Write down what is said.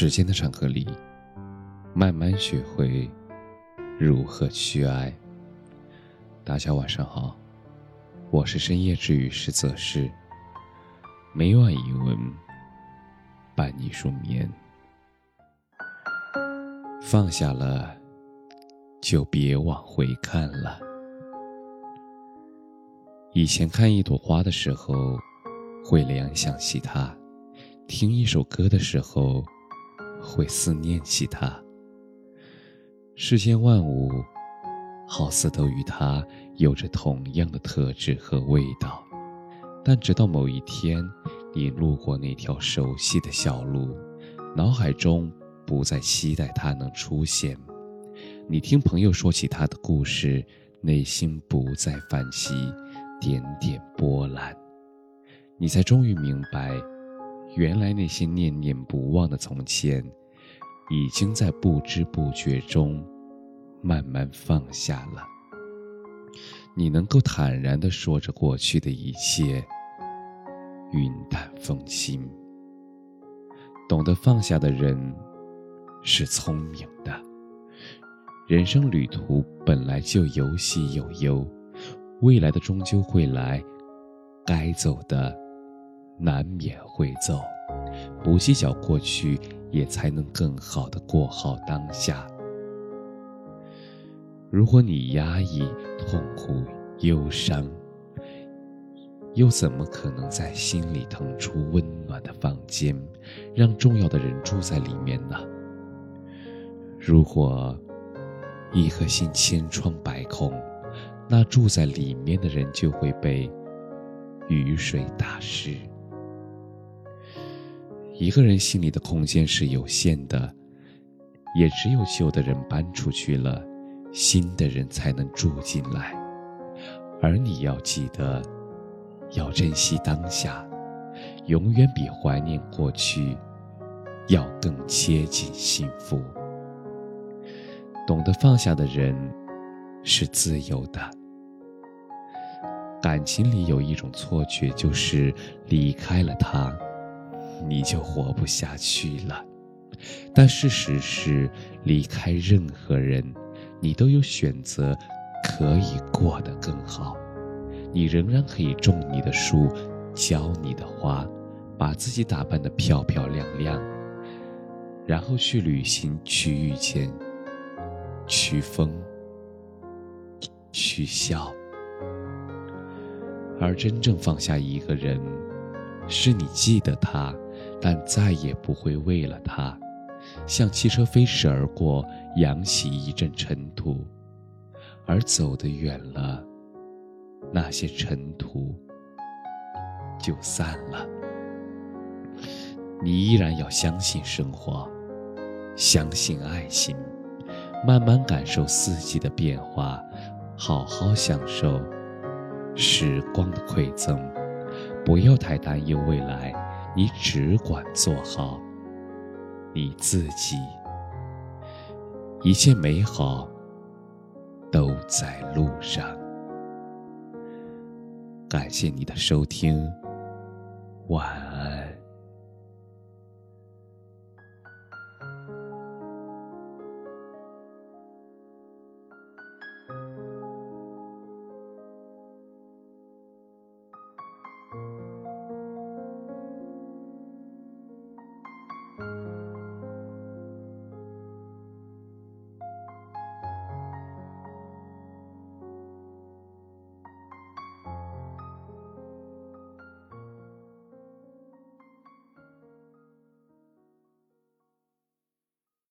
时间的长河里，慢慢学会如何去爱。大家晚上好，我是深夜治愈师泽是，每晚一文伴你入眠。放下了，就别往回看了。以前看一朵花的时候，会联想起它；听一首歌的时候。会思念起他。世间万物，好似都与他有着同样的特质和味道，但直到某一天，你路过那条熟悉的小路，脑海中不再期待他能出现；你听朋友说起他的故事，内心不再泛起点点波澜，你才终于明白。原来那些念念不忘的从前，已经在不知不觉中慢慢放下了。你能够坦然地说着过去的一切，云淡风轻。懂得放下的人是聪明的。人生旅途本来就有喜有忧，未来的终究会来，该走的。难免会走，不计较过去，也才能更好的过好当下。如果你压抑、痛苦、忧伤，又怎么可能在心里腾出温暖的房间，让重要的人住在里面呢？如果一颗心千疮百孔，那住在里面的人就会被雨水打湿。一个人心里的空间是有限的，也只有旧的人搬出去了，新的人才能住进来。而你要记得，要珍惜当下，永远比怀念过去要更接近幸福。懂得放下的人是自由的。感情里有一种错觉，就是离开了他。你就活不下去了，但事实是，离开任何人，你都有选择，可以过得更好。你仍然可以种你的树，浇你的花，把自己打扮得漂漂亮亮，然后去旅行，去遇见，去疯，去笑。而真正放下一个人，是你记得他。但再也不会为了他，像汽车飞驰而过，扬起一阵尘土，而走得远了，那些尘土就散了。你依然要相信生活，相信爱情，慢慢感受四季的变化，好好享受时光的馈赠，不要太担忧未来。你只管做好你自己，一切美好都在路上。感谢你的收听，晚安。